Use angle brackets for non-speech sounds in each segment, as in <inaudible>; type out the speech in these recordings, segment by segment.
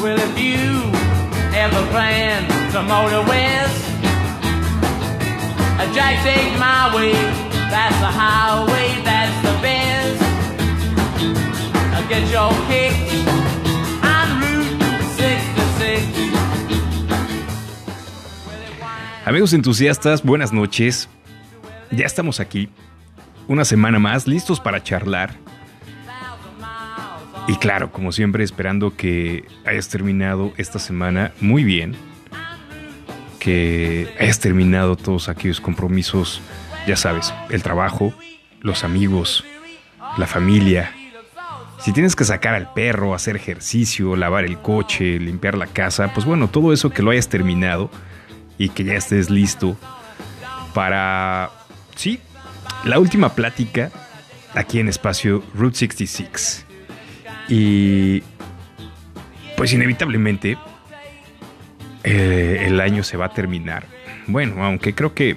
Well, if you ever plan to motor west, a Jack take my way, that's the highway, that's the best. I get your kick on Route 66. Amigos entusiastas, buenas noches. Ya estamos aquí, una semana más, listos para charlar. Y claro, como siempre, esperando que hayas terminado esta semana muy bien. Que hayas terminado todos aquellos compromisos, ya sabes, el trabajo, los amigos, la familia. Si tienes que sacar al perro, hacer ejercicio, lavar el coche, limpiar la casa, pues bueno, todo eso que lo hayas terminado y que ya estés listo para, sí, la última plática aquí en espacio Route 66. Y pues inevitablemente eh, el año se va a terminar. Bueno, aunque creo que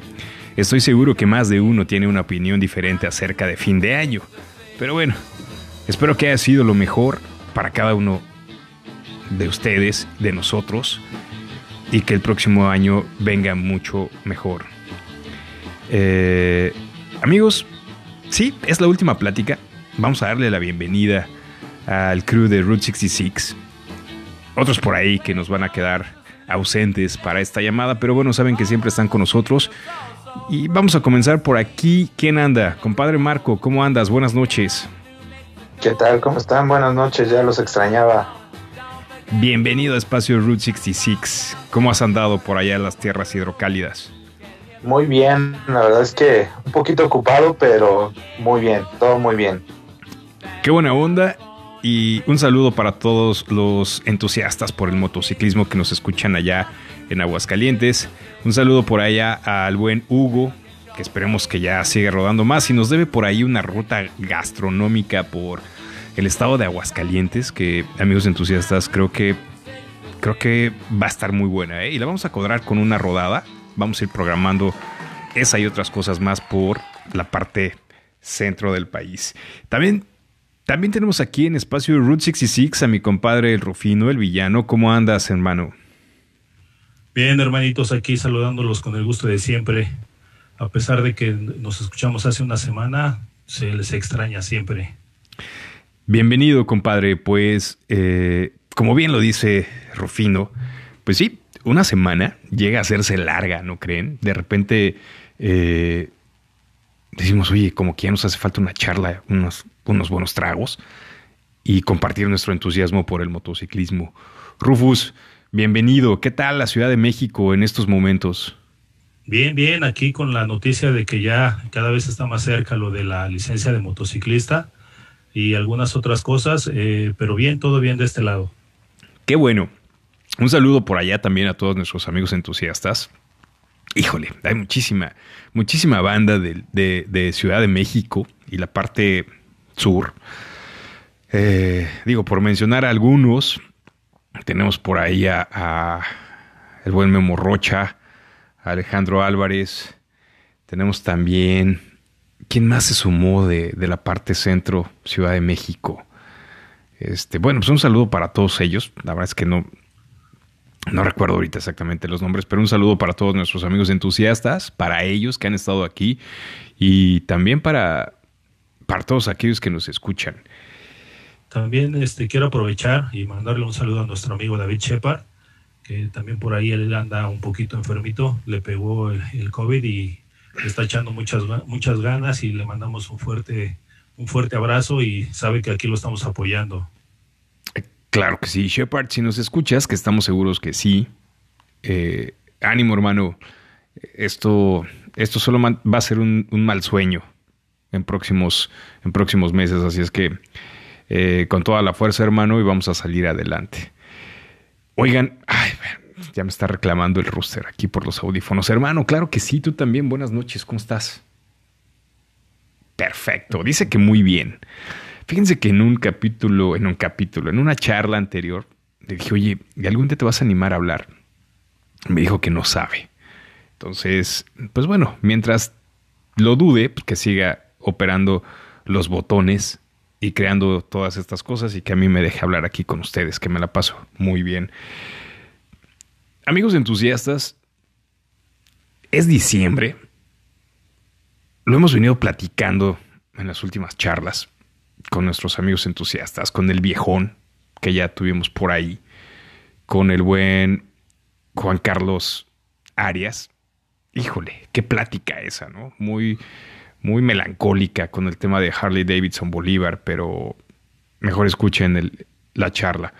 estoy seguro que más de uno tiene una opinión diferente acerca de fin de año. Pero bueno, espero que haya sido lo mejor para cada uno de ustedes, de nosotros, y que el próximo año venga mucho mejor. Eh, amigos, sí, es la última plática. Vamos a darle la bienvenida al crew de Route 66. Otros por ahí que nos van a quedar ausentes para esta llamada, pero bueno, saben que siempre están con nosotros. Y vamos a comenzar por aquí. ¿Quién anda? Compadre Marco, ¿cómo andas? Buenas noches. ¿Qué tal? ¿Cómo están? Buenas noches, ya los extrañaba. Bienvenido a Espacio Route 66. ¿Cómo has andado por allá en las tierras hidrocálidas? Muy bien, la verdad es que un poquito ocupado, pero muy bien, todo muy bien. Qué buena onda y un saludo para todos los entusiastas por el motociclismo que nos escuchan allá en Aguascalientes. Un saludo por allá al buen Hugo, que esperemos que ya siga rodando más y nos debe por ahí una ruta gastronómica por el estado de Aguascalientes, que amigos entusiastas creo que creo que va a estar muy buena, ¿eh? Y la vamos a codrar con una rodada. Vamos a ir programando esa y otras cosas más por la parte centro del país. También también tenemos aquí en espacio Route 66 a mi compadre el Rufino, el villano. ¿Cómo andas, hermano? Bien, hermanitos, aquí saludándolos con el gusto de siempre. A pesar de que nos escuchamos hace una semana, se les extraña siempre. Bienvenido, compadre. Pues, eh, como bien lo dice Rufino, pues sí, una semana llega a hacerse larga, ¿no creen? De repente eh, decimos, oye, como que ya nos hace falta una charla, unos, unos buenos tragos y compartir nuestro entusiasmo por el motociclismo. Rufus, bienvenido. ¿Qué tal la Ciudad de México en estos momentos? Bien, bien, aquí con la noticia de que ya cada vez está más cerca lo de la licencia de motociclista y algunas otras cosas, eh, pero bien, todo bien de este lado. Qué bueno. Un saludo por allá también a todos nuestros amigos entusiastas. Híjole, hay muchísima, muchísima banda de, de, Ciudad de México y la parte sur. Eh, digo, por mencionar algunos, tenemos por ahí a, a el buen Memo Rocha, a Alejandro Álvarez, tenemos también, ¿quién más se sumó de, de, la parte centro, Ciudad de México? Este, bueno, pues un saludo para todos ellos, la verdad es que no, no recuerdo ahorita exactamente los nombres, pero un saludo para todos nuestros amigos entusiastas, para ellos que han estado aquí y también para, para todos aquellos que nos escuchan. También este, quiero aprovechar y mandarle un saludo a nuestro amigo David Shepard, que también por ahí él anda un poquito enfermito, le pegó el, el COVID y está echando muchas, muchas ganas y le mandamos un fuerte, un fuerte abrazo y sabe que aquí lo estamos apoyando. Claro que sí, Shepard, si nos escuchas, que estamos seguros que sí. Eh, ánimo, hermano. Esto, esto solo va a ser un, mal sueño en próximos, en próximos meses, así es que eh, con toda la fuerza, hermano, y vamos a salir adelante. Oigan, ay, ya me está reclamando el rooster aquí por los audífonos. Hermano, claro que sí, tú también. Buenas noches, ¿cómo estás? Perfecto, dice que muy bien. Fíjense que en un capítulo, en un capítulo, en una charla anterior, le dije, oye, ¿y algún día te vas a animar a hablar? Me dijo que no sabe. Entonces, pues bueno, mientras lo dude, pues que siga operando los botones y creando todas estas cosas y que a mí me deje hablar aquí con ustedes, que me la paso muy bien. Amigos entusiastas, es diciembre. Lo hemos venido platicando en las últimas charlas con nuestros amigos entusiastas, con el viejón que ya tuvimos por ahí, con el buen Juan Carlos Arias. Híjole, qué plática esa, ¿no? Muy, muy melancólica con el tema de Harley Davidson Bolívar, pero mejor escuchen la charla.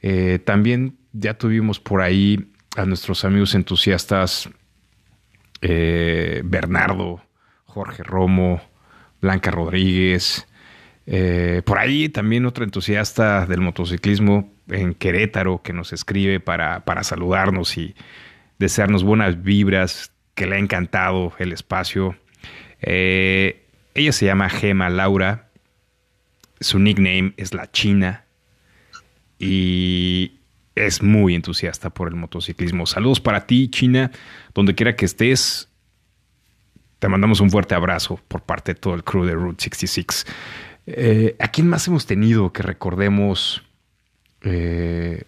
Eh, también ya tuvimos por ahí a nuestros amigos entusiastas eh, Bernardo, Jorge Romo, Blanca Rodríguez, eh, por ahí también otro entusiasta del motociclismo en Querétaro que nos escribe para, para saludarnos y desearnos buenas vibras, que le ha encantado el espacio. Eh, ella se llama Gema Laura, su nickname es La China y es muy entusiasta por el motociclismo. Saludos para ti, China, donde quiera que estés. Te mandamos un fuerte abrazo por parte de todo el crew de Route 66. Eh, ¿A quién más hemos tenido que recordemos? Eh,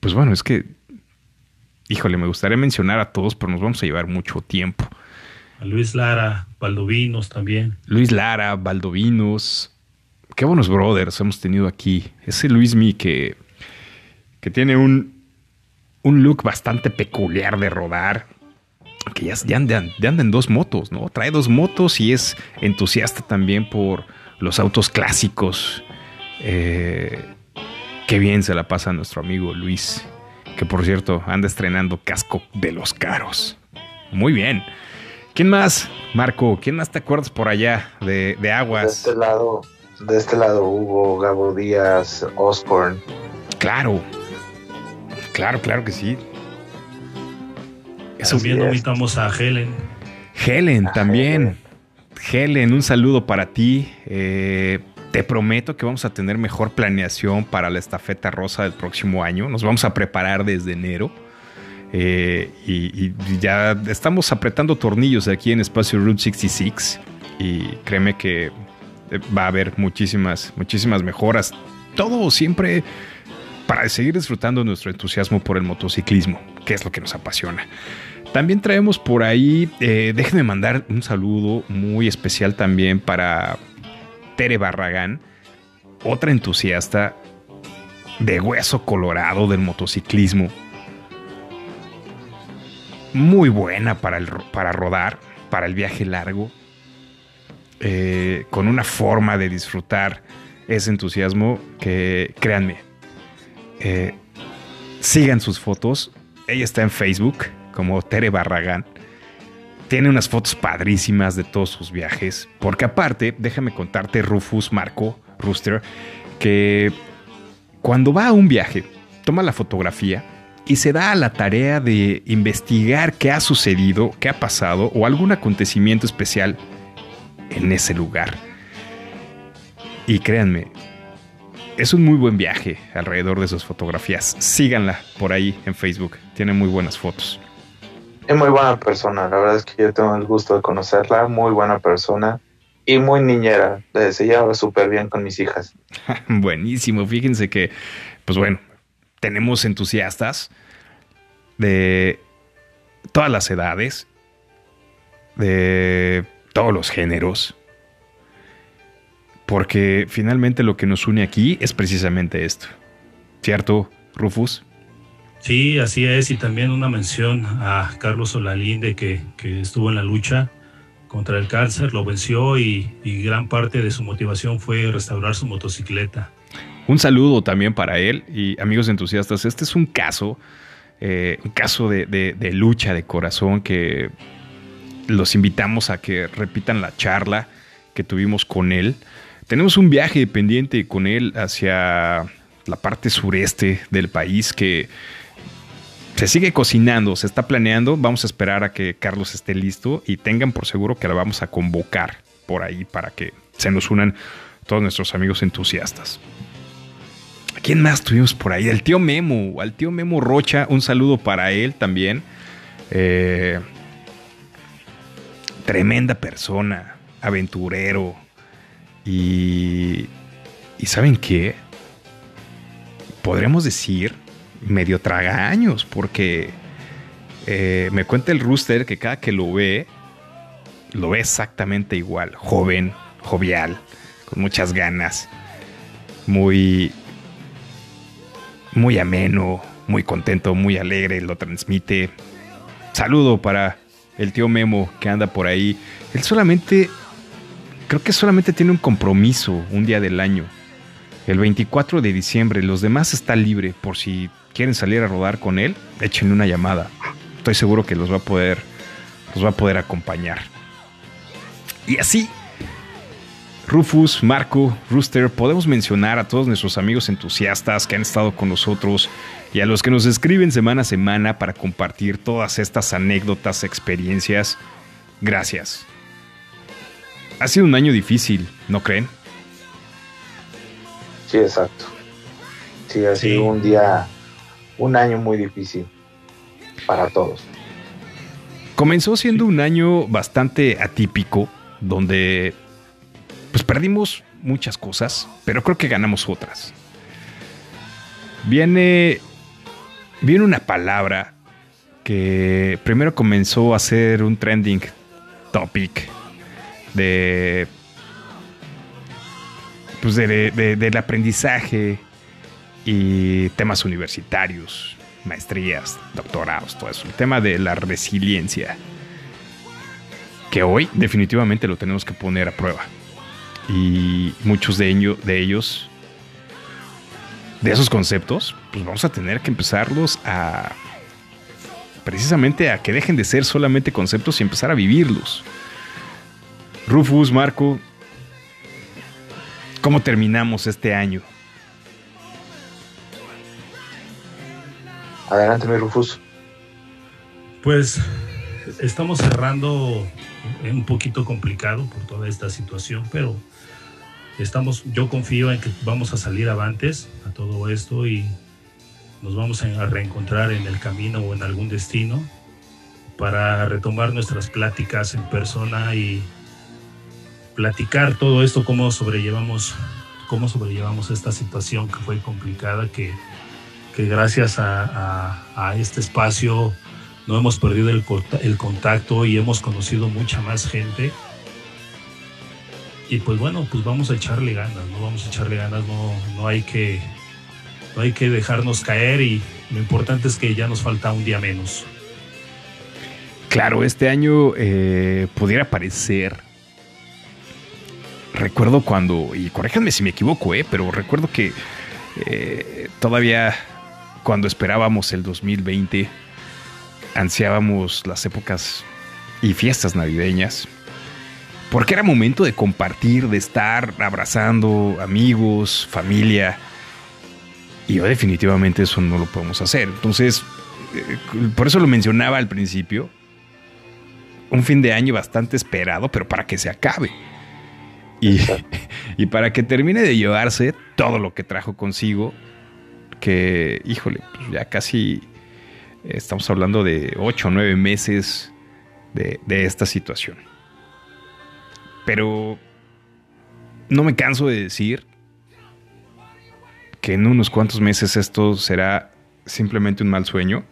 pues bueno, es que, híjole, me gustaría mencionar a todos, pero nos vamos a llevar mucho tiempo. A Luis Lara, Valdovinos también. Luis Lara, Valdovinos. Qué buenos brothers hemos tenido aquí. Ese Luis Mi que, que tiene un, un look bastante peculiar de rodar. Que ya, ya, anda, ya anda en dos motos, ¿no? Trae dos motos y es entusiasta también por los autos clásicos. Eh, qué bien se la pasa nuestro amigo Luis, que por cierto anda estrenando casco de los caros. Muy bien. ¿Quién más, Marco? ¿Quién más te acuerdas por allá de, Aguas? De este lado, de este lado Hugo, Gabo Díaz, Osborne. Claro, claro, claro que sí. También invitamos a Helen. Helen, también. Helen, un saludo para ti. Eh, te prometo que vamos a tener mejor planeación para la estafeta rosa del próximo año. Nos vamos a preparar desde enero. Eh, y, ya estamos apretando tornillos aquí en Espacio Route 66. Y créeme que eh, va a haber muchísimas, muchísimas mejoras. Todo siempre para seguir disfrutando nuestro entusiasmo por el motociclismo, que es lo que nos apasiona. También traemos por ahí, eh, déjenme mandar un saludo muy especial también para Tere Barragán, otra entusiasta de hueso colorado del motociclismo. Muy buena para, el, para rodar, para el viaje largo, eh, con una forma de disfrutar ese entusiasmo que, créanme, eh, sigan sus fotos. Ella está en Facebook como Tere Barragán. Tiene unas fotos padrísimas de todos sus viajes. Porque aparte, déjame contarte, Rufus, Marco, Rooster, que cuando va a un viaje, toma la fotografía y se da a la tarea de investigar qué ha sucedido, qué ha pasado o algún acontecimiento especial en ese lugar. Y créanme, es un muy buen viaje alrededor de sus fotografías. Síganla por ahí en Facebook, tiene muy buenas fotos. Es muy buena persona, la verdad es que yo tengo el gusto de conocerla, muy buena persona y muy niñera, se lleva súper bien con mis hijas. <laughs> Buenísimo, fíjense que, pues bueno, tenemos entusiastas de todas las edades, de todos los géneros, porque finalmente lo que nos une aquí es precisamente esto, ¿cierto, Rufus? Sí, así es, y también una mención a Carlos Olalinde que, que estuvo en la lucha contra el cáncer, lo venció y, gran parte de su motivación fue restaurar su motocicleta. Un saludo también para él y amigos entusiastas. Este es un caso, eh, un caso de, de, lucha de corazón que los invitamos a que repitan la charla que tuvimos con él. Tenemos un viaje pendiente con él hacia la parte sureste del país que se sigue cocinando, se está planeando. Vamos a esperar a que Carlos esté listo y tengan por seguro que la vamos a convocar por ahí para que se nos unan todos nuestros amigos entusiastas. quién más tuvimos por ahí? El tío Memo, al tío Memo Rocha, un saludo para él también. Eh, tremenda persona, aventurero, Y, y ¿saben qué? Podremos decir medio traga años, porque eh, me cuenta el rooster que cada que lo ve, lo ve exactamente igual, joven, jovial, con muchas ganas, muy, muy ameno, muy contento, muy alegre, lo transmite. Saludo para el tío Memo que anda por ahí. Él solamente, creo que solamente tiene un compromiso un día del año. El 24 de diciembre, los demás está libre por si quieren salir a rodar con él, échenle una llamada. Estoy seguro que los va a poder, los va a poder acompañar. Y así, Rufus, Marco, Rooster, podemos mencionar a todos nuestros amigos entusiastas que han estado con nosotros y a los que nos escriben semana a semana para compartir todas estas anécdotas, experiencias. Gracias. Ha sido un año difícil, ¿no creen? Sí, exacto. Sí, ha sido un día, un año muy difícil para todos. Comenzó siendo un año bastante atípico, donde pues perdimos muchas cosas, pero creo que ganamos otras. Viene, viene una palabra que primero comenzó a ser un trending topic de, pues de, del aprendizaje y temas universitarios, maestrías, doctorados, todo eso. El tema de la resiliencia, que hoy definitivamente lo tenemos que poner a prueba y muchos de, ellos, de esos conceptos, pues vamos a tener que empezarlos a precisamente a que dejen de ser solamente conceptos y empezar a vivirlos. Rufus, Marco, ¿cómo terminamos este año? Adelante, mi Rufus. Pues estamos cerrando un poquito complicado por toda esta situación, pero estamos, yo confío en que vamos a salir avantes a todo esto y nos vamos a reencontrar en el camino o en algún destino para retomar nuestras pláticas en persona y platicar todo esto, cómo sobrellevamos, cómo sobrellevamos esta situación que fue complicada, que, que gracias a, este espacio no hemos perdido el, el contacto y hemos conocido mucha más gente y pues bueno, pues vamos a echarle ganas, no vamos a echarle ganas, no, no hay que no hay que dejarnos caer y lo importante es que ya nos falta un día menos. Claro, este año eh, pudiera parecer. Recuerdo cuando, y corréjanme si me equivoco, eh, pero recuerdo que eh, todavía cuando esperábamos el 2020, ansiábamos las épocas y fiestas navideñas porque era momento de compartir, de estar abrazando amigos, familia. Y yo definitivamente eso no lo podemos hacer. Entonces, eh, por eso lo mencionaba al principio. Un fin de año bastante esperado, pero para que se acabe. Y, <laughs> y para que termine de llevarse todo lo que trajo consigo. Que, híjole, pues ya casi estamos hablando de ocho o nueve meses de, de esta situación. Pero no me canso de decir que en unos cuantos meses esto será simplemente un mal sueño.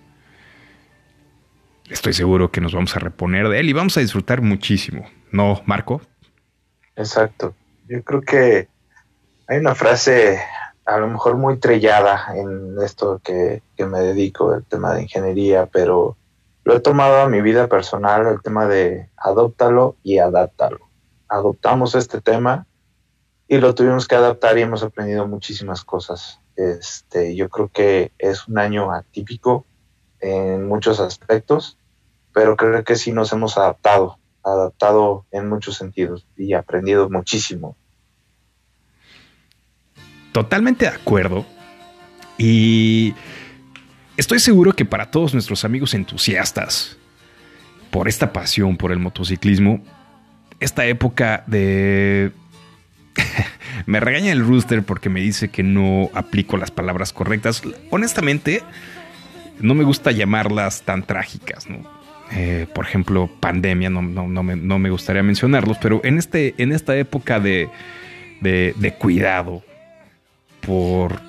Estoy seguro que nos vamos a reponer de él y vamos a disfrutar muchísimo. ¿No, Marco? Exacto. Yo creo que hay una frase a lo mejor muy trillada en esto que, que me dedico, el tema de ingeniería, pero lo he tomado a mi vida personal, el tema de adóptalo y adáptalo adoptamos este tema y lo tuvimos que adaptar y hemos aprendido muchísimas cosas. Este, yo creo que es un año atípico en muchos aspectos, pero creo que sí nos hemos adaptado, adaptado en muchos sentidos y aprendido muchísimo. Totalmente de acuerdo. Y estoy seguro que para todos nuestros amigos entusiastas por esta pasión por el motociclismo, esta época de... <laughs> me regaña el rooster porque me dice que no aplico las palabras correctas. Honestamente, no me gusta llamarlas tan trágicas, ¿no? Eh, por ejemplo, pandemia, no, no, me, no, me, gustaría mencionarlos, pero en, este, en esta época de, de, de cuidado por,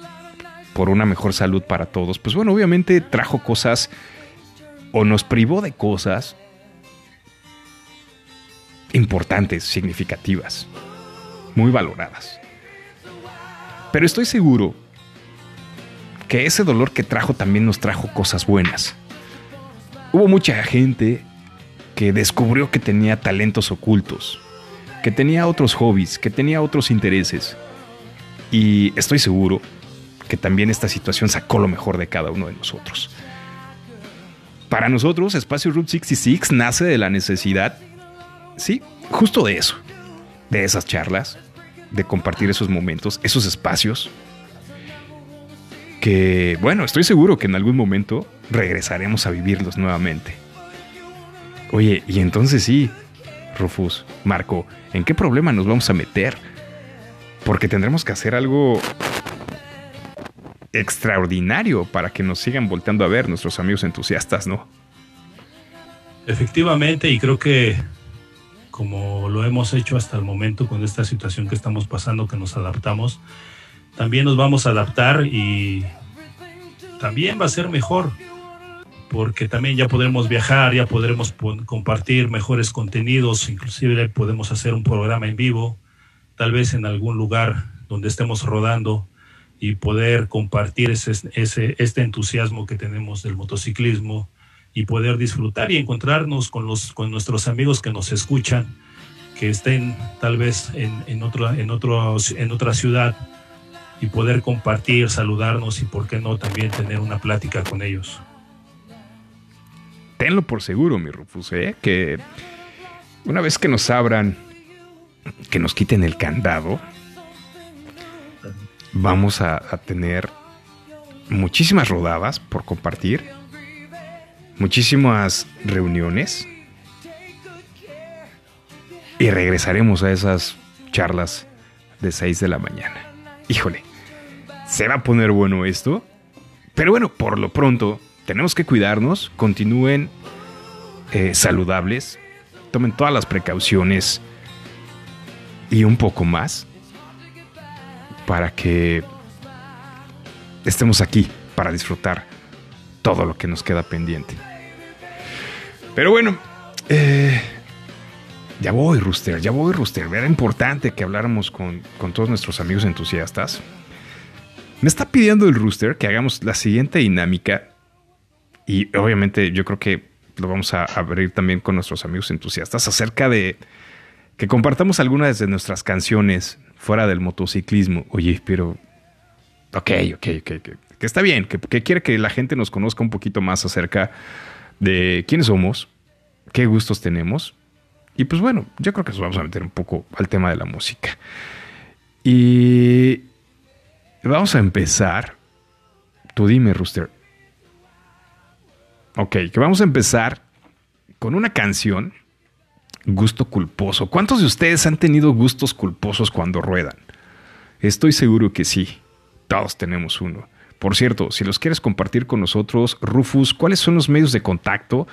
por una mejor salud para todos, pues bueno, obviamente trajo cosas o nos privó de cosas importantes, significativas, muy valoradas. Pero estoy seguro que ese dolor que trajo también nos trajo cosas buenas. Hubo mucha gente que descubrió que tenía talentos ocultos, que tenía otros hobbies, que tenía otros intereses. Y estoy seguro que también esta situación sacó lo mejor de cada uno de nosotros. Para nosotros, Espacio Route 66 nace de la necesidad, sí, justo de eso, de esas charlas, de compartir esos momentos, esos espacios, que, bueno, estoy seguro que en algún momento regresaremos a vivirlos nuevamente. Oye, y entonces sí, Rufus, Marco, ¿en qué problema nos vamos a meter? Porque tendremos que hacer algo extraordinario para que nos sigan volteando a ver nuestros amigos entusiastas, ¿no? Efectivamente, y creo que como lo hemos hecho hasta el momento con esta situación que estamos pasando, que nos adaptamos, también nos vamos a adaptar y también va a ser mejor, porque también ya podremos viajar, ya podremos compartir mejores contenidos, inclusive podemos hacer un programa en vivo, tal vez en algún lugar donde estemos rodando y poder compartir ese, ese, este entusiasmo que tenemos del motociclismo y poder disfrutar y encontrarnos con, los, con nuestros amigos que nos escuchan, que estén tal vez en, en, otro, en, otro, en otra ciudad y poder compartir, saludarnos y por qué no también tener una plática con ellos. Tenlo por seguro, mi Rufus, ¿eh? que una vez que nos abran, que nos quiten el candado, vamos a, tener muchísimas rodadas por compartir, muchísimas reuniones y regresaremos a esas charlas de 6 de la mañana. Híjole, se va a poner bueno esto, pero bueno, por lo pronto tenemos que cuidarnos, continúen eh, saludables, tomen todas las precauciones y un poco más para que estemos aquí para disfrutar todo lo que nos queda pendiente. Pero bueno, eh, ya voy, Rooster, ya voy, Rooster. Era importante que habláramos con, con todos nuestros amigos entusiastas. Me está pidiendo el Rooster que hagamos la siguiente dinámica. Y obviamente yo creo que lo vamos a abrir también con nuestros amigos entusiastas acerca de que compartamos algunas de nuestras canciones fuera del motociclismo. Oye, pero... Ok, ok, ok, que está bien, que, quiere que la gente nos conozca un poquito más acerca de quiénes somos, qué gustos tenemos. Y pues bueno, yo creo que nos vamos a meter un poco al tema de la música. Y vamos a empezar. Tú dime, Rooster. Ok, que vamos a empezar con una canción Gusto culposo. ¿Cuántos de ustedes han tenido gustos culposos cuando ruedan? Estoy seguro que sí. Todos tenemos uno. Por cierto, si los quieres compartir con nosotros, Rufus, ¿cuáles son los medios de contacto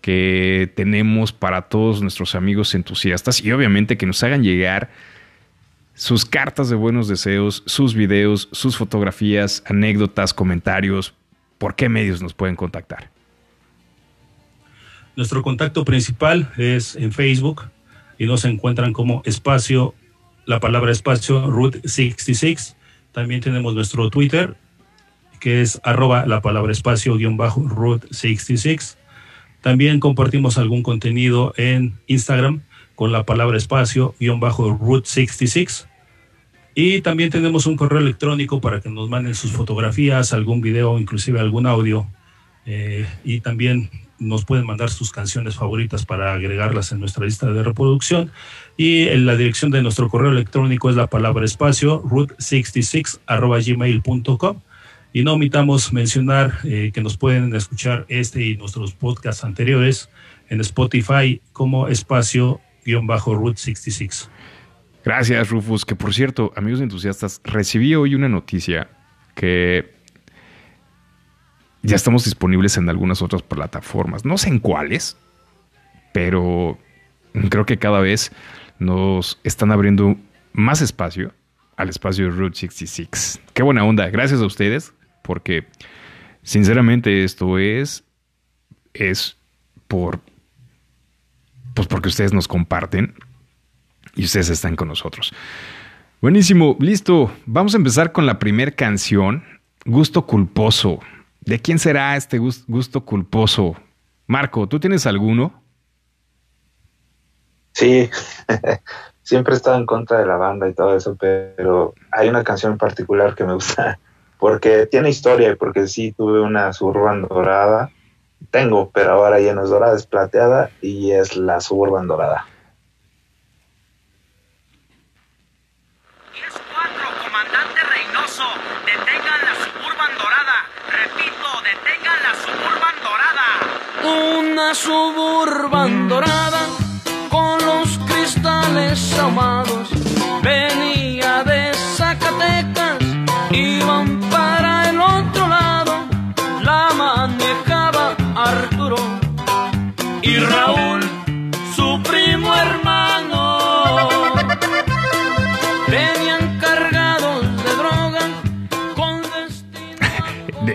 que tenemos para todos nuestros amigos entusiastas? Y obviamente que nos hagan llegar sus cartas de buenos deseos, sus videos, sus fotografías, anécdotas, comentarios. ¿Por qué medios nos pueden contactar? Nuestro contacto principal es en Facebook y nos encuentran como espacio, la palabra espacio, Route 66. También tenemos nuestro Twitter, que es arroba la palabra espacio guion bajo Route 66. También compartimos algún contenido en Instagram con la palabra espacio guion bajo Route 66. Y también tenemos un correo electrónico para que nos manden sus fotografías, algún video, inclusive algún audio. Eh, y también nos pueden mandar sus canciones favoritas para agregarlas en nuestra lista de reproducción. Y en la dirección de nuestro correo electrónico es la palabra espacio, root66 gmail.com. Y no omitamos mencionar eh, que nos pueden escuchar este y nuestros podcasts anteriores en Spotify como espacio-root66. Gracias, Rufus. Que por cierto, amigos entusiastas, recibí hoy una noticia que ya estamos disponibles en algunas otras plataformas. No sé en cuáles, pero creo que cada vez nos están abriendo más espacio al espacio Route 66. Qué buena onda. Gracias a ustedes, porque sinceramente esto es, es por, pues porque ustedes nos comparten y ustedes están con nosotros. Buenísimo, listo. Vamos a empezar con la primera canción, Gusto Culposo. ¿De quién será este gusto culposo? Marco, ¿tú tienes alguno? Sí, <laughs> siempre he estado en contra de la banda y todo eso, pero hay una canción en particular que me gusta <laughs> porque tiene historia y porque sí tuve una Suburban dorada. Tengo, pero ahora ya no es dorada, es plateada y es la Suburban dorada. comandante Reynoso, detengan la Suburban dorada. Repito, detengan la Suburban dorada. Una Suburban dorada ahumados. Venía de Zacatecas, iban para el otro lado. La manejaba Arturo y Raúl,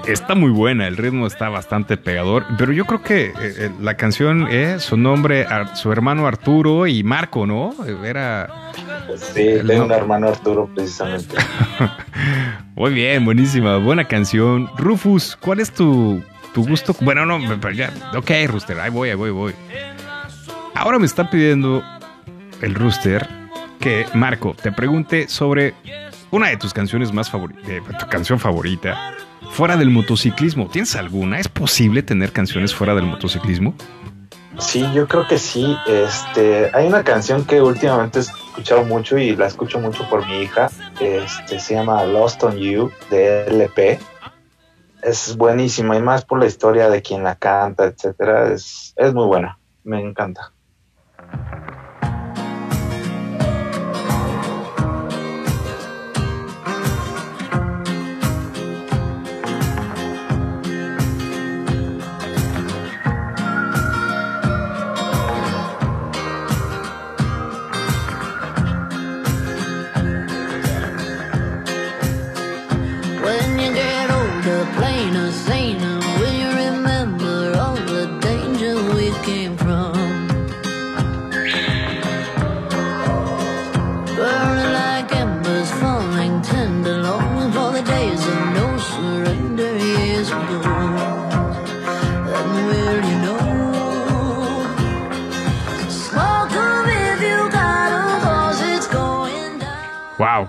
Está muy buena, el ritmo está bastante pegador, pero yo creo que eh, eh, la canción es su nombre, su hermano Arturo y Marco, ¿no? Era... Sí, tengo un hermano Arturo precisamente. <laughs> Muy bien, buenísima, buena canción. Rufus, ¿cuál es tu, tu gusto? Bueno, no, ya, ok, Rooster, ahí voy, ahí voy, voy. Ahora me está pidiendo el Rooster que Marco te pregunte sobre una de tus canciones más favoritas, tu canción favorita fuera del motociclismo. ¿Tienes alguna? ¿Es posible tener canciones fuera del motociclismo? Sí, yo creo que sí. Este, hay una canción que últimamente he escuchado mucho y la escucho mucho por mi hija. Este, se llama Lost on You de LP. Es buenísima y más por la historia de quien la canta, etcétera. Es, es muy buena. Me encanta.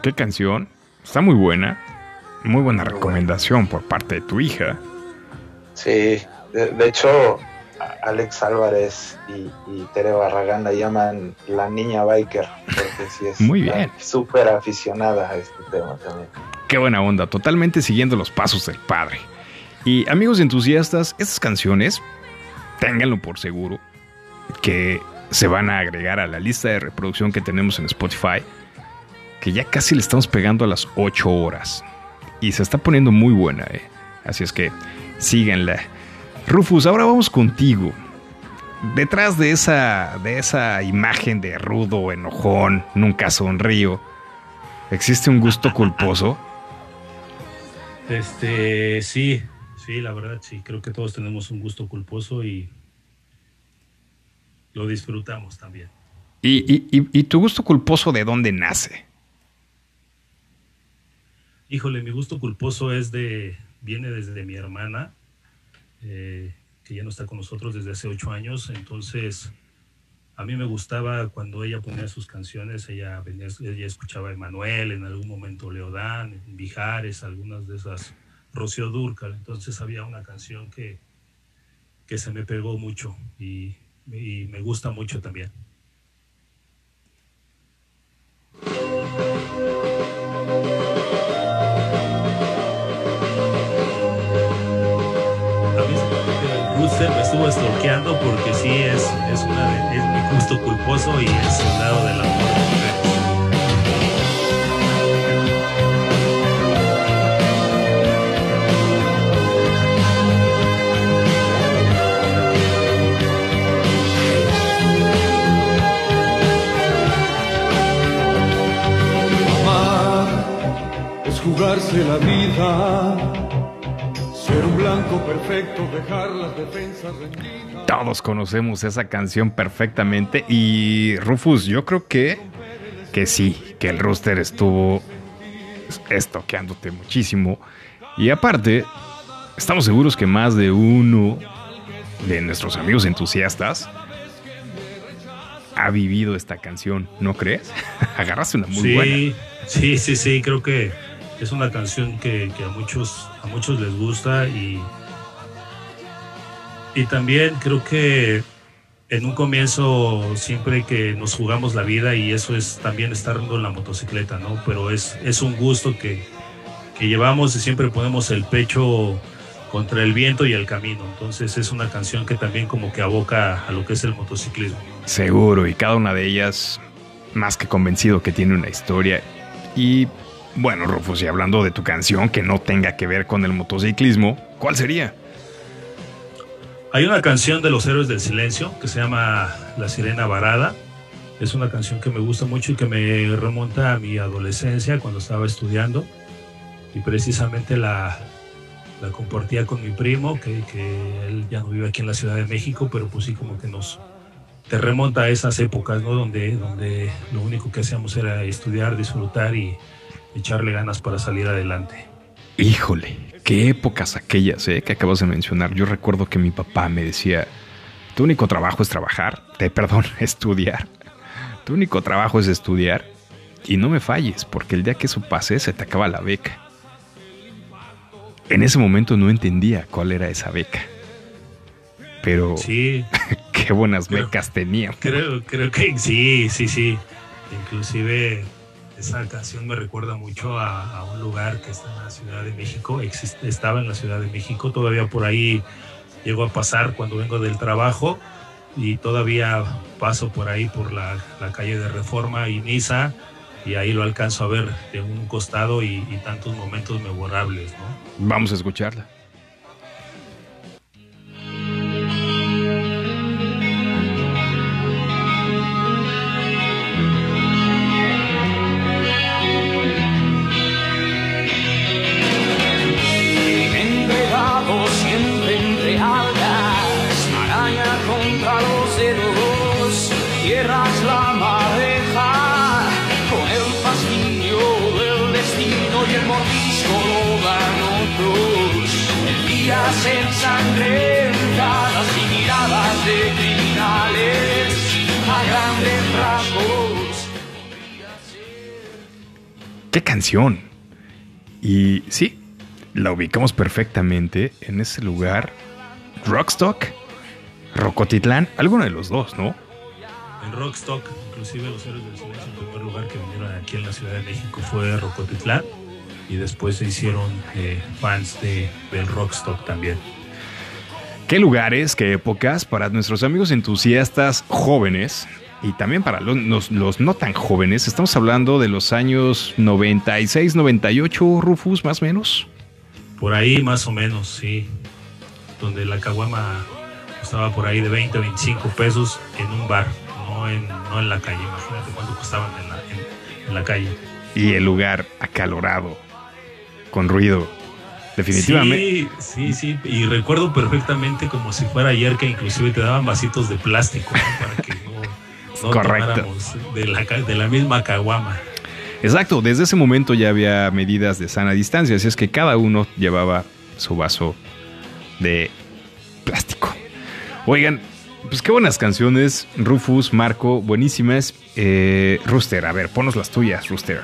Qué canción. Está muy buena. Muy buena recomendación por parte de tu hija. Sí, de, hecho, Alex Álvarez y, Tere Barragán la llaman la niña biker, porque sí es <laughs> muy bien. súper aficionada a este tema también. Qué buena onda, totalmente siguiendo los pasos del padre. Y amigos entusiastas, estas canciones, ténganlo por seguro, que se van a agregar a la lista de reproducción que tenemos en Spotify que ya casi le estamos pegando a las 8 horas. Y se está poniendo muy buena, ¿eh? Así es que síganla. Rufus, ahora vamos contigo. Detrás de esa, de esa imagen de rudo, enojón, nunca sonrío, ¿existe un gusto <laughs> culposo? Este, sí, sí, la verdad, sí. Creo que todos tenemos un gusto culposo y lo disfrutamos también. ¿Y, y tu gusto culposo de dónde nace? Híjole, mi gusto culposo es de, viene desde mi hermana, eh, que ya no está con nosotros desde hace ocho años. Entonces, a mí me gustaba cuando ella ponía sus canciones, ella, venía, ella escuchaba a Emanuel, en algún momento Leodán, Bijares, algunas de esas, Rocío Durcal. Entonces había una canción que, que se me pegó mucho y, y me gusta mucho también. Estuvo stalkeando porque sí es, es, una es mi gusto culposo y es el lado del amor. jugarse la vida. Ser un blanco perfecto, dejar las defensas rendidas. Todos conocemos esa canción perfectamente y Rufus, yo creo que que sí, que el rooster estuvo estoqueándote muchísimo y aparte estamos seguros que más de uno de nuestros amigos entusiastas ha vivido esta canción, ¿no crees? <laughs> Agarraste una muy sí, buena. Sí, sí, sí, creo que es una canción que, que, a muchos a muchos les gusta y y también creo que en un comienzo siempre que nos jugamos la vida y eso es también estar en la motocicleta, ¿no? Pero es, es un gusto que, que llevamos y siempre ponemos el pecho contra el viento y el camino. Entonces es una canción que también como que aboca a lo que es el motociclismo. Seguro, y cada una de ellas más que convencido que tiene una historia. Y bueno, Rufus, y hablando de tu canción que no tenga que ver con el motociclismo, ¿cuál sería? Hay una canción de los Héroes del Silencio que se llama La Sirena Varada. Es una canción que me gusta mucho y que me remonta a mi adolescencia cuando estaba estudiando. Y precisamente la, la compartía con mi primo, que, que, él ya no vive aquí en la Ciudad de México, pero pues sí como que nos te remonta a esas épocas, ¿no? Donde, donde lo único que hacíamos era estudiar, disfrutar y echarle ganas para salir adelante. Híjole, qué épocas aquellas ¿eh? que acabas de mencionar. Yo recuerdo que mi papá me decía, tu único trabajo es trabajar, te, <laughs> perdón, estudiar. Tu único trabajo es estudiar y no me falles, porque el día que eso pase se te acaba la beca. En ese momento no entendía cuál era esa beca. Pero sí, <laughs> qué buenas creo, becas tenía. Creo, creo que sí, sí, sí. Inclusive esa canción me recuerda mucho a, un lugar que está en la Ciudad de México, existe, estaba en la Ciudad de México, todavía por ahí llego a pasar cuando vengo del trabajo y todavía paso por ahí por la, la calle de Reforma y Niza y ahí lo alcanzo a ver de un costado y, tantos momentos memorables. Vamos a escucharla. ¡Qué canción! Y sí, la ubicamos perfectamente en ese lugar. Rockstock, Rocotitlán, alguno de los dos, ¿no? En Rockstock, inclusive los héroes del silencio, el primer lugar que vinieron aquí en la Ciudad de México fue Rocotitlán y después se hicieron eh, fans de, del Rockstock también. ¿Qué lugares, qué épocas para nuestros amigos entusiastas jóvenes y también para los, no tan jóvenes? Estamos hablando de los años 96, 98, Rufus, más o menos. Por ahí más o menos, sí. Donde la caguama costaba por ahí de 20, 25 pesos en un bar, no en, no en la calle. Imagínate cuánto costaban en la, en, en la calle. Y el lugar acalorado, con ruido. Definitivamente. Sí, sí, sí. Y recuerdo perfectamente como si fuera ayer que inclusive te daban vasitos de plástico ¿no? para que no, no Correcto. De la, de la misma caguama. Exacto, desde ese momento ya había medidas de sana distancia, así es que cada uno llevaba su vaso de plástico. Oigan, pues qué buenas canciones, Rufus, Marco, buenísimas. Eh, Rooster, a ver, ponos las tuyas, Rooster.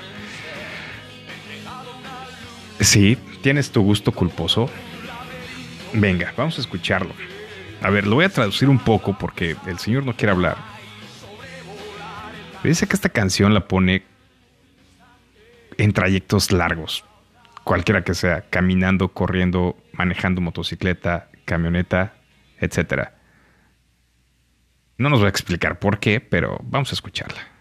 Sí, ¿tienes tu gusto culposo? Venga, vamos a escucharlo. A ver, lo voy a traducir un poco porque el señor no quiere hablar. Dice que esta canción la pone en trayectos largos, cualquiera que sea, caminando, corriendo, manejando motocicleta, camioneta, etc. No nos va a explicar por qué, pero vamos a escucharla.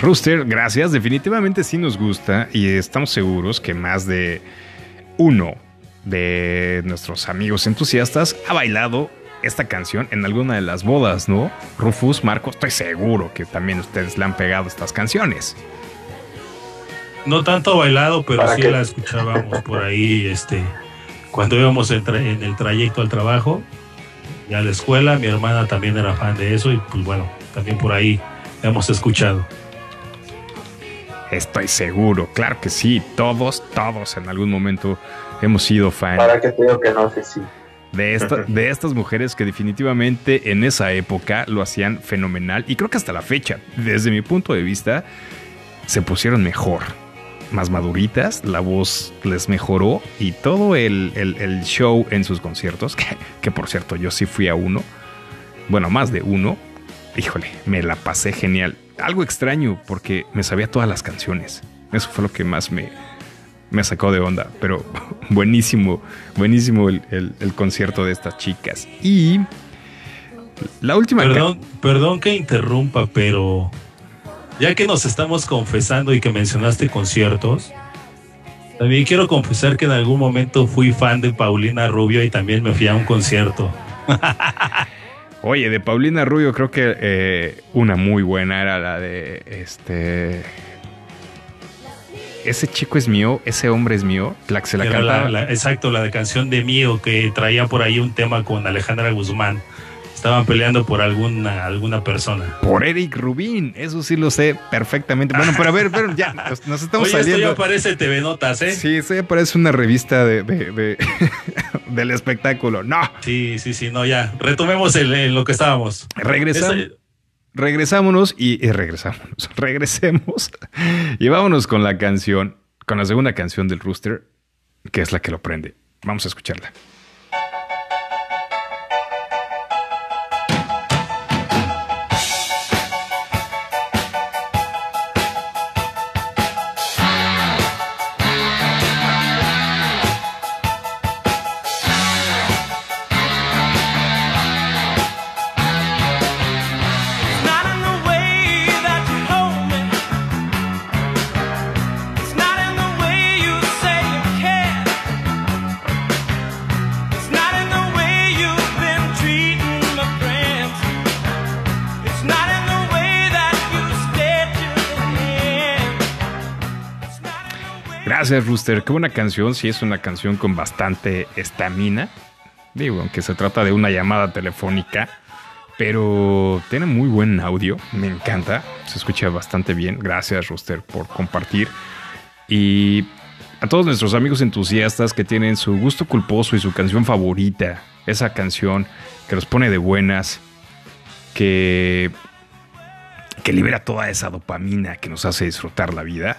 Rooster, gracias. Definitivamente sí nos gusta y estamos seguros que más de uno de nuestros amigos entusiastas ha bailado esta canción en alguna de las bodas, ¿no? Rufus, Marco, estoy seguro que también ustedes le han pegado estas canciones. No tanto bailado, pero ¿Para sí qué? la escuchábamos por ahí, este, cuando íbamos en, tra- en el trayecto al trabajo y a la escuela, mi hermana también era fan de eso y pues bueno, también por ahí la hemos escuchado. Estoy seguro, claro que sí, todos, todos en algún momento hemos sido fan ¿Para qué te digo que no sé si? de, esta- <laughs> de estas mujeres que definitivamente en esa época lo hacían fenomenal y creo que hasta la fecha, desde mi punto de vista, se pusieron mejor, más maduritas, la voz les mejoró y todo el, el- el show en sus conciertos, <laughs> que, que por cierto yo sí fui a uno, bueno, más de uno, híjole, me la pasé genial. Algo extraño porque me sabía todas las canciones. Eso fue lo que más me, me sacó de onda. Pero <laughs> buenísimo, buenísimo el, el- el concierto de estas chicas. Y la última... Perdón, perdón que interrumpa, pero ya que nos estamos confesando y que mencionaste conciertos, también quiero confesar que en algún momento fui fan de Paulina Rubio y también me fui a un concierto. <laughs> Oye, de Paulina Rubio creo que eh, una muy buena era la de este... Ese chico es mío, ese hombre es mío, la que se la Era cantaba. la- la- exacto, la de canción de Mío que traía por ahí un tema con Alejandra Guzmán. Estaban peleando por alguna, alguna persona. Por Eric Rubín, eso sí lo sé perfectamente. Bueno, pero a ver, pero ya nos, nos estamos Oye, esto saliendo. ya parece TV Notas, ¿eh? Sí, eso ya parece una revista de, de- de- <laughs> del espectáculo. No, Sí, sí, sí, no, ya. Retomemos el, en lo que estábamos. regresamos. Esa- Regresámonos y, y regresámonos. <laughs> Regresemos y vámonos con la canción, con la segunda canción del Rooster, que es la que lo prende. Vamos a escucharla. Gracias, Rooster. Qué buena canción. Sí, es una canción con bastante estamina. Digo, aunque se trata de una llamada telefónica. Pero tiene muy buen audio. Me encanta. Se escucha bastante bien. Gracias, Rooster, por compartir. Y a todos nuestros amigos entusiastas que tienen su gusto culposo y su canción favorita. Esa canción que los pone de buenas. Que, que libera toda esa dopamina que nos hace disfrutar la vida.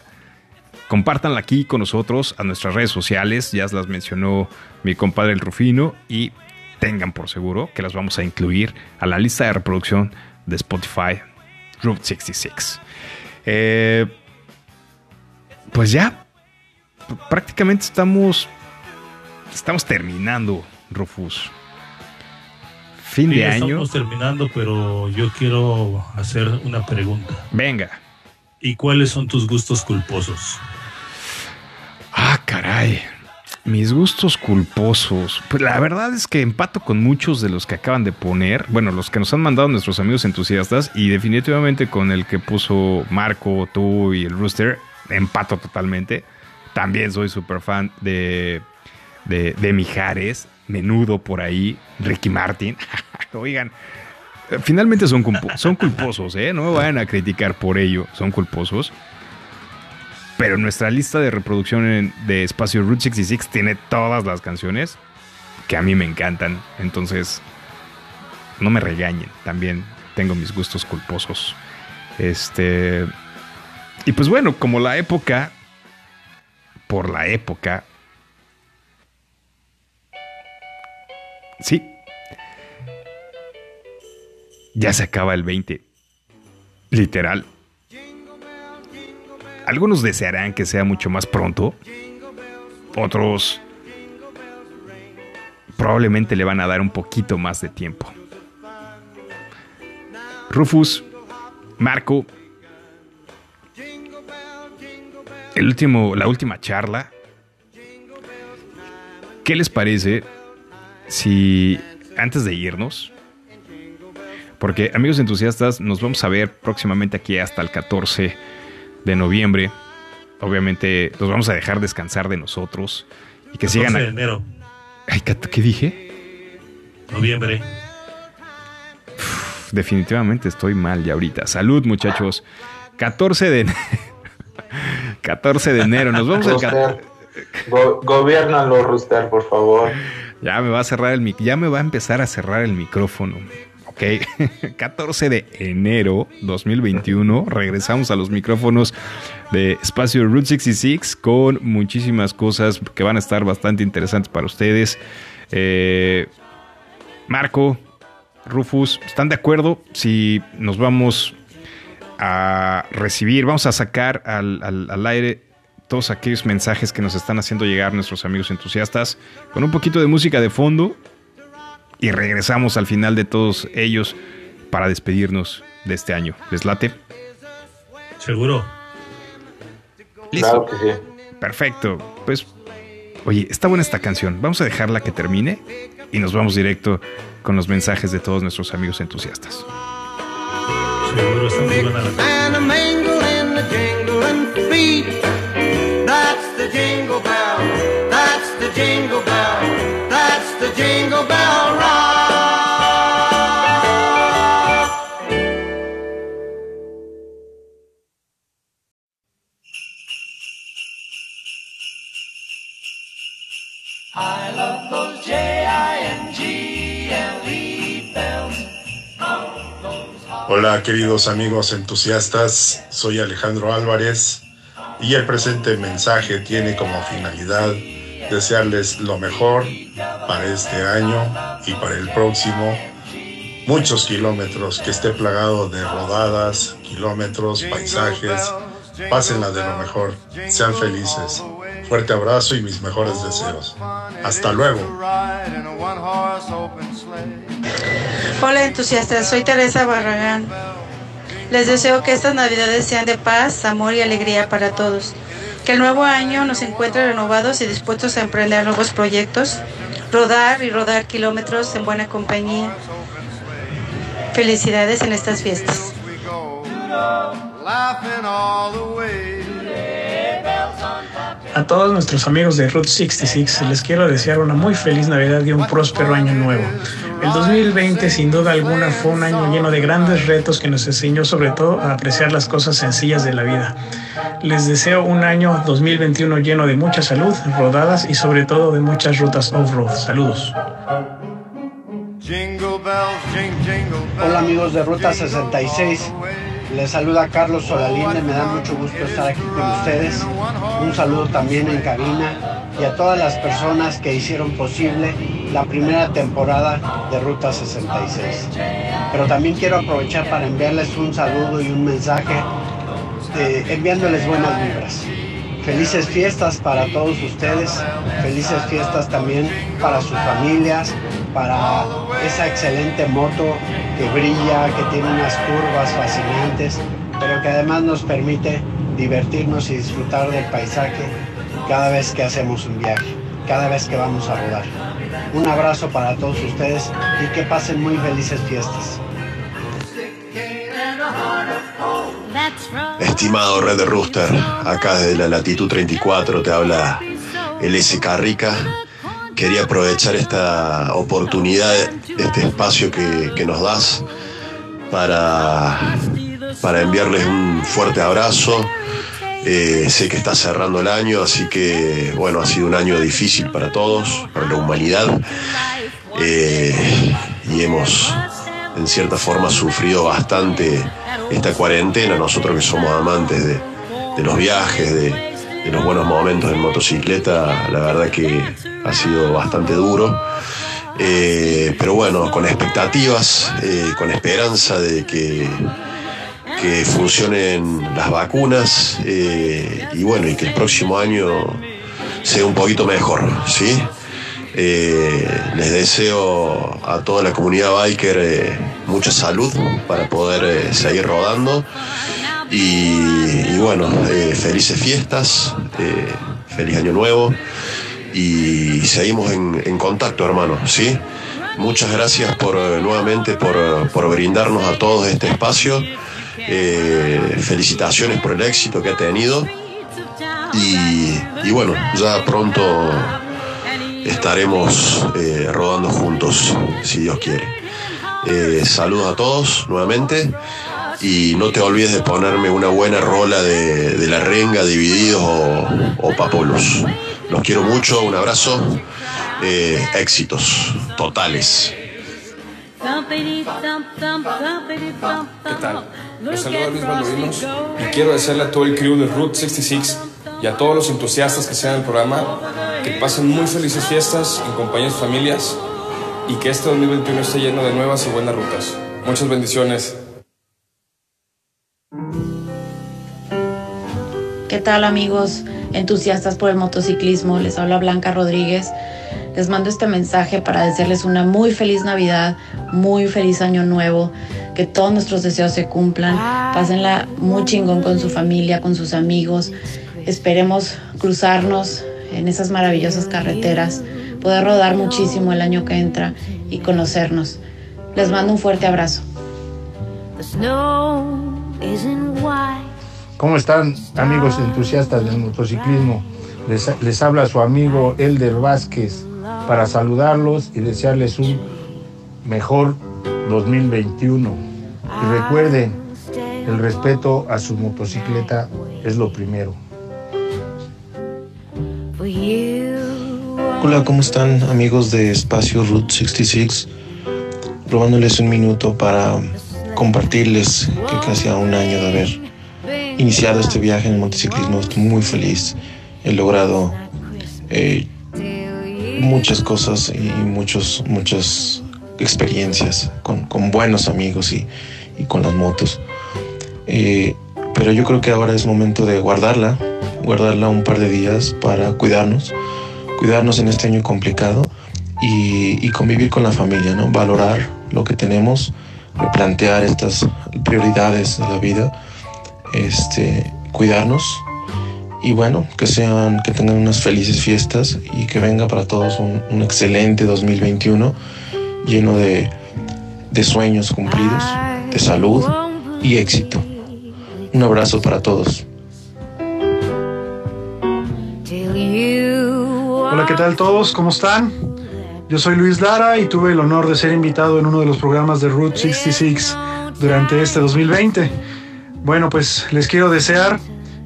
Compártanla aquí con nosotros a nuestras redes sociales, ya las mencionó mi compadre el Rufino y tengan por seguro que las vamos a incluir a la lista de reproducción de Spotify Route 66. Eh, pues ya, prácticamente estamos, estamos terminando, Rufus. Fin Sí, de año. Estamos terminando, pero yo quiero hacer una pregunta. Venga. ¿Y cuáles son tus gustos culposos? Ah, caray. Mis gustos culposos. Pues la verdad es que empato con muchos de los que acaban de poner. Bueno, los que nos han mandado nuestros amigos entusiastas. Y definitivamente con el que puso Marco, tú y el Rooster. Empato totalmente. También soy súper fan de, de, de Mijares. Menudo por ahí. Ricky Martin. <laughs> Oigan. eh, Finalmente son, son culposos, ¿eh? No me vayan a criticar por ello. Son culposos. Pero nuestra lista de reproducción de Espacio Route 66 tiene todas las canciones que a mí me encantan. Entonces, no me regañen. También tengo mis gustos culposos. Este. Y pues bueno, como la época. Por la época. Sí. Ya se acaba el 20. Literal. Algunos desearán que sea mucho más pronto, otros probablemente le van a dar un poquito más de tiempo. Rufus, Marco, el último, la última charla. ¿Qué les parece si antes de irnos, porque amigos entusiastas, nos vamos a ver próximamente aquí hasta el 14 de noviembre. Obviamente los vamos a dejar descansar de nosotros y que 14 sigan... de a- enero, Ay, ¿qué- ¿Qué dije? noviembre. Definitivamente estoy mal ya ahorita. Salud, muchachos. 14 de enero. <laughs> 14 de enero. Nos vamos Rooster, go- gobiérnalo, Rooster, por favor. Ya me va a cerrar el mic. Ya me va a empezar a cerrar el micrófono. Ok. <laughs> 14 de enero 2021. Regresamos a los micrófonos de Espacio Route 66 con muchísimas cosas que van a estar bastante interesantes para ustedes. Eh, Marco, Rufus, ¿están de acuerdo si nos vamos a recibir, vamos a sacar al, al- al aire todos aquellos mensajes que nos están haciendo llegar nuestros amigos entusiastas con un poquito de música de fondo y regresamos al final de todos ellos para despedirnos de este año. ¿Les late? Seguro. Claro que sí. Perfecto. Pues, oye, está buena esta canción. Vamos a dejarla que termine y nos vamos directo con los mensajes de todos nuestros amigos entusiastas. Seguro está muy buena la canción. The jingle bell. Rock. I love those J-I-N-G-L-E bells. Hola queridos amigos entusiastas, soy Alejandro Álvarez y el presente mensaje tiene como finalidad desearles lo mejor para este año y para el próximo. Muchos kilómetros que esté plagado de rodadas, kilómetros, paisajes. Pásenla de lo mejor, sean felices. Fuerte abrazo y mis mejores deseos. Hasta luego. Hola entusiastas, soy Teresa Barragán. Les deseo que estas navidades sean de paz, amor y alegría para todos. Que el nuevo año nos encuentre renovados y dispuestos a emprender nuevos proyectos, rodar y rodar kilómetros en buena compañía. Felicidades en estas fiestas. A todos nuestros amigos de Route 66 les quiero desear una muy feliz Navidad y un próspero año nuevo. El 2020 sin duda alguna fue un año lleno de grandes retos que nos enseñó sobre todo a apreciar las cosas sencillas de la vida. Les deseo un año 2021 lleno de mucha salud, rodadas y sobre todo de muchas rutas off-road. Saludos. Hola amigos de Ruta 66, les saluda Carlos Solalinde, me da mucho gusto estar aquí con ustedes. Un saludo también en cabina y a todas las personas que hicieron posible la primera temporada de Ruta 66. Pero también quiero aprovechar para enviarles un saludo y un mensaje eh, enviándoles buenas vibras. Felices fiestas para todos ustedes, felices fiestas también para sus familias, para esa excelente moto que brilla, que tiene unas curvas fascinantes, pero que además nos permite divertirnos y disfrutar del paisaje cada vez que hacemos un viaje, cada vez que vamos a rodar. Un abrazo para todos ustedes y que pasen muy felices fiestas. Estimado Red Rooster, acá desde la latitud 34 te habla el S. Carrica. Quería aprovechar esta oportunidad, este espacio que, nos das para, para enviarles un fuerte abrazo. Eh, sé que está cerrando el año, así que bueno, ha sido un año difícil para todos, para la humanidad. Eh, y hemos en cierta forma sufrido bastante esta cuarentena, nosotros que somos amantes de, los viajes, de los buenos momentos en motocicleta, la verdad que ha sido bastante duro. Eh, pero bueno, con expectativas, eh, con esperanza de que, funcionen las vacunas eh, y bueno, y que el próximo año sea un poquito mejor, ¿sí? Les deseo a toda la comunidad biker mucha salud para poder seguir rodando y, bueno, felices fiestas, feliz año nuevo y seguimos en, contacto, hermano, ¿sí? Muchas gracias por eh, nuevamente por, eh, por brindarnos a todos este espacio. Eh, felicitaciones por el éxito que ha tenido. Y, bueno, ya pronto estaremos rodando juntos, si Dios quiere. Saludos a todos nuevamente. Y no te olvides de ponerme una buena rola de, de la renga, divididos o, o papolos. Los quiero mucho, un abrazo. Eh, éxitos totales. ¿Qué tal? Los saluda Luis Valdovinos y quiero desearle a todo el crew de Route 66 y a todos los entusiastas que sean el programa que pasen muy felices fiestas en compañía de sus familias y que este 2021 esté lleno de nuevas y buenas rutas. Muchas bendiciones. ¿Qué tal amigos entusiastas por el motociclismo? Les habla Blanca Rodríguez. Les mando este mensaje para desearles una muy feliz Navidad, muy feliz año nuevo, que todos nuestros deseos se cumplan. Pásenla muy chingón con su familia, con sus amigos. Esperemos cruzarnos en esas maravillosas carreteras, poder rodar muchísimo el año que entra y conocernos. Les mando un fuerte abrazo. ¿Cómo están amigos entusiastas del motociclismo? Les, les habla su amigo Elder Vázquez para saludarlos y desearles un mejor 2021. Y recuerden, el respeto a su motocicleta es lo primero. Hola, ¿cómo están amigos de Espacio Route 66? Robándoles un minuto para compartirles que casi a un año de haber iniciado este viaje en motociclismo estoy muy feliz. He logrado eh, muchas cosas y muchos, muchas experiencias con, con buenos amigos y, y con las motos. Eh, pero yo creo que ahora es momento de guardarla, guardarla un par de días para cuidarnos, cuidarnos en este año complicado y, y convivir con la familia, ¿no? Valorar lo que tenemos, replantear estas prioridades de la vida, este, cuidarnos y bueno, que sean, que tengan unas felices fiestas y que venga para todos un, un excelente 2021 lleno de, de sueños cumplidos, de salud y éxito. Un abrazo para todos. Hola, ¿qué tal todos? ¿Cómo están? Yo soy Luis Lara y tuve el honor de ser invitado en uno de los programas de Route 66 durante este 2020. Bueno, pues les quiero desear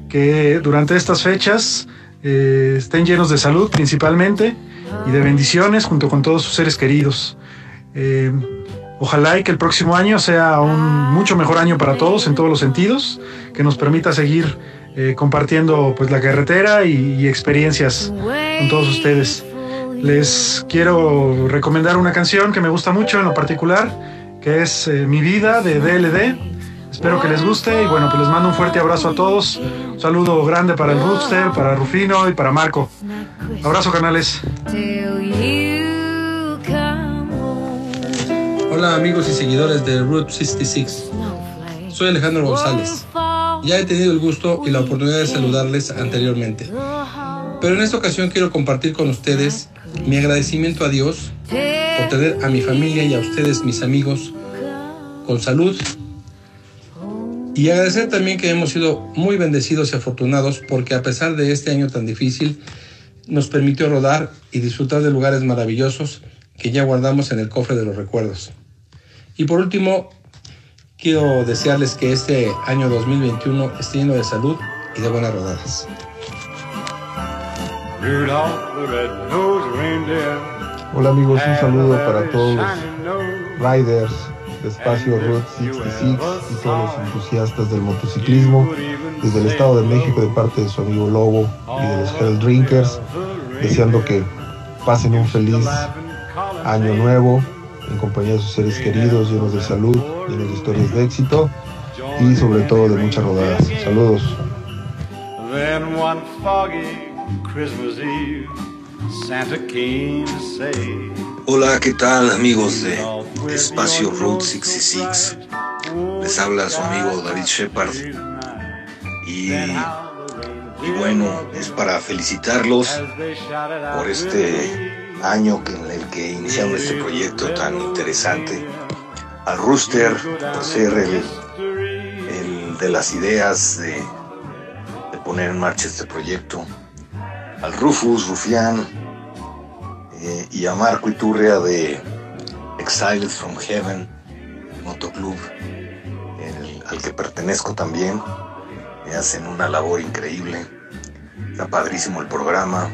que durante estas fechas eh, estén llenos de salud principalmente y de bendiciones junto con todos sus seres queridos. Eh, ojalá que el próximo año sea un mucho mejor año para todos en todos los sentidos, que nos permita seguir eh, compartiendo pues la carretera y, y experiencias con todos ustedes. Les quiero recomendar una canción que me gusta mucho en lo particular, que es Mi vida de DLD. Espero que les guste y bueno, pues les mando un fuerte abrazo a todos. Un saludo grande para el Rootster, para Rufino y para Marco. Abrazo canales. Hola amigos y seguidores de Route 66. Soy Alejandro González. Ya he tenido el gusto y la oportunidad de saludarles anteriormente. Pero en esta ocasión quiero compartir con ustedes mi agradecimiento a Dios por tener a mi familia y a ustedes, mis amigos, con salud. Y agradecer también que hemos sido muy bendecidos y afortunados porque a pesar de este año tan difícil, nos permitió rodar y disfrutar de lugares maravillosos que ya guardamos en el cofre de los recuerdos. Y por último, quiero desearles que este año 2021 esté lleno de salud y de buenas rodadas. Hola amigos, un saludo para todos los riders de Espacio Route 66 y todos los entusiastas del motociclismo desde el Estado de México de parte de su amigo Lobo y de los Hell Drinkers, deseando que pasen un feliz año nuevo en compañía de sus seres queridos, llenos de salud, llenos de historias de éxito y sobre todo de muchas rodadas. Saludos. Then one foggy Christmas Eve, Santa came to say, Hola, ¿qué tal amigos de Espacio Route 66? Les habla su amigo David Shepard y, bueno, es para felicitarlos por este año en el que iniciaron este proyecto tan interesante. Al Rooster por ser el, el de las ideas de, de poner en marcha este proyecto. Al Rufus, Rufián, eh, y a Marco Iturria de Exiled from Heaven, Motoclub, al que pertenezco también. Me hacen una labor increíble. Está padrísimo el programa.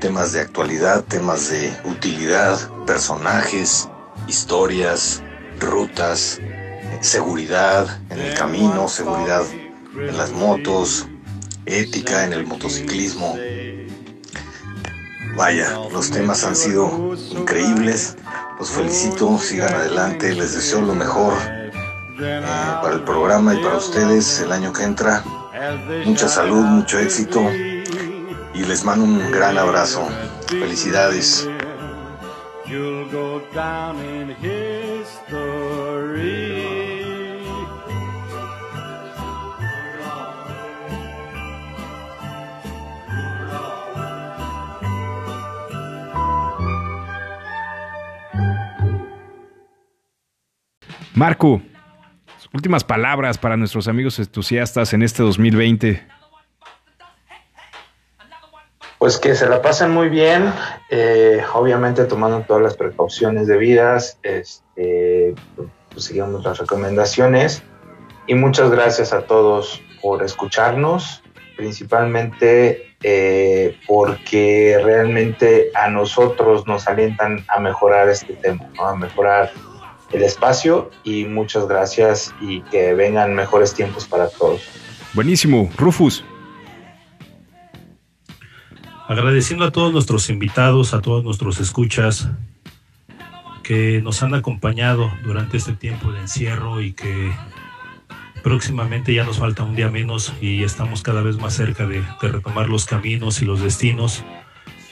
Temas de actualidad, temas de utilidad, personajes, historias, rutas, eh, seguridad en el camino, seguridad en las motos, ética en el motociclismo. Vaya, los temas han sido increíbles. Los felicito, sigan adelante, les deseo lo mejor eh, para el programa y para ustedes el año que entra. Mucha salud, mucho éxito y les mando un gran abrazo. Felicidades. Marco, últimas palabras para nuestros amigos entusiastas en este 2020. Pues que se la pasen muy bien, eh, obviamente tomando todas las precauciones debidas, este, pues sigamos las recomendaciones y muchas gracias a todos por escucharnos, principalmente eh, porque realmente a nosotros nos alientan a mejorar este tema, ¿no? a mejorar el espacio y muchas gracias y que vengan mejores tiempos para todos. Buenísimo, Rufus. Agradeciendo a todos nuestros invitados, a todos nuestros escuchas que nos han acompañado durante este tiempo de encierro y que próximamente ya nos falta un día menos y estamos cada vez más cerca de, de retomar los caminos y los destinos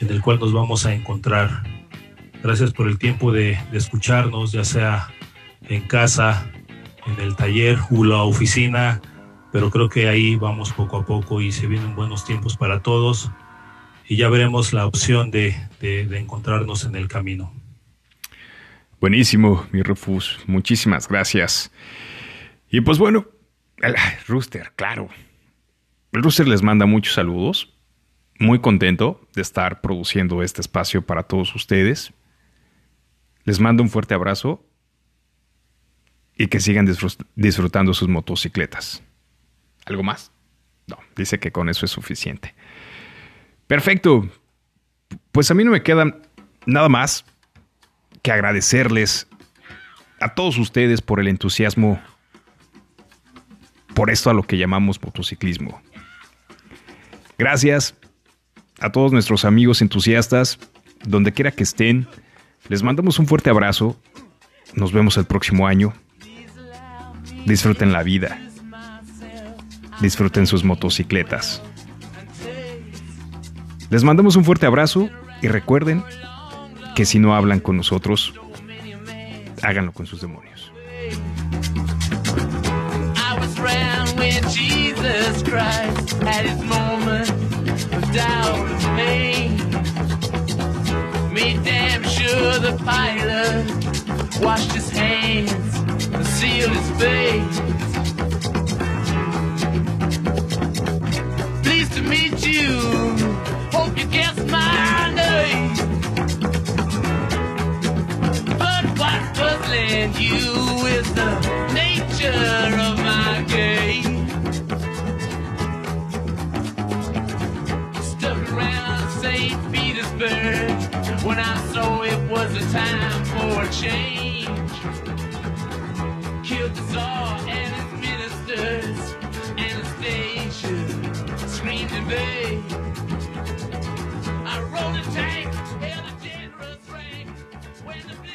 en el cual nos vamos a encontrar. Gracias por el tiempo de, escucharnos, ya sea en casa, en el taller o la oficina, pero creo que ahí vamos poco a poco y se vienen buenos tiempos para todos y ya veremos la opción de, encontrarnos en el camino. Buenísimo, mi Rufus. Muchísimas gracias. Y pues bueno, el Rooster, claro. El Rooster les manda muchos saludos. Muy contento de estar produciendo este espacio para todos ustedes. Les mando un fuerte abrazo y que sigan disfrut- disfrutando sus motocicletas. ¿Algo más? No, dice que con eso es suficiente. Perfecto. Pues a mí no me queda nada más que agradecerles a todos ustedes por el entusiasmo por esto a lo que llamamos motociclismo. Gracias a todos nuestros amigos entusiastas, donde quiera que estén. Les mandamos un fuerte abrazo. Nos vemos el próximo año. Disfruten la vida. Disfruten sus motocicletas. Les mandamos un fuerte abrazo y recuerden que si no hablan con nosotros, háganlo con sus demonios. Made damn sure the pilot washed his hands and sealed his face. Pleased to meet you. Hope you guessed my name. But what's puzzling you is the nature when I saw it was a time for a change. Killed the Tsar and his ministers, Anastasia screamed in vain. I rolled a tank, held a generous rank, when the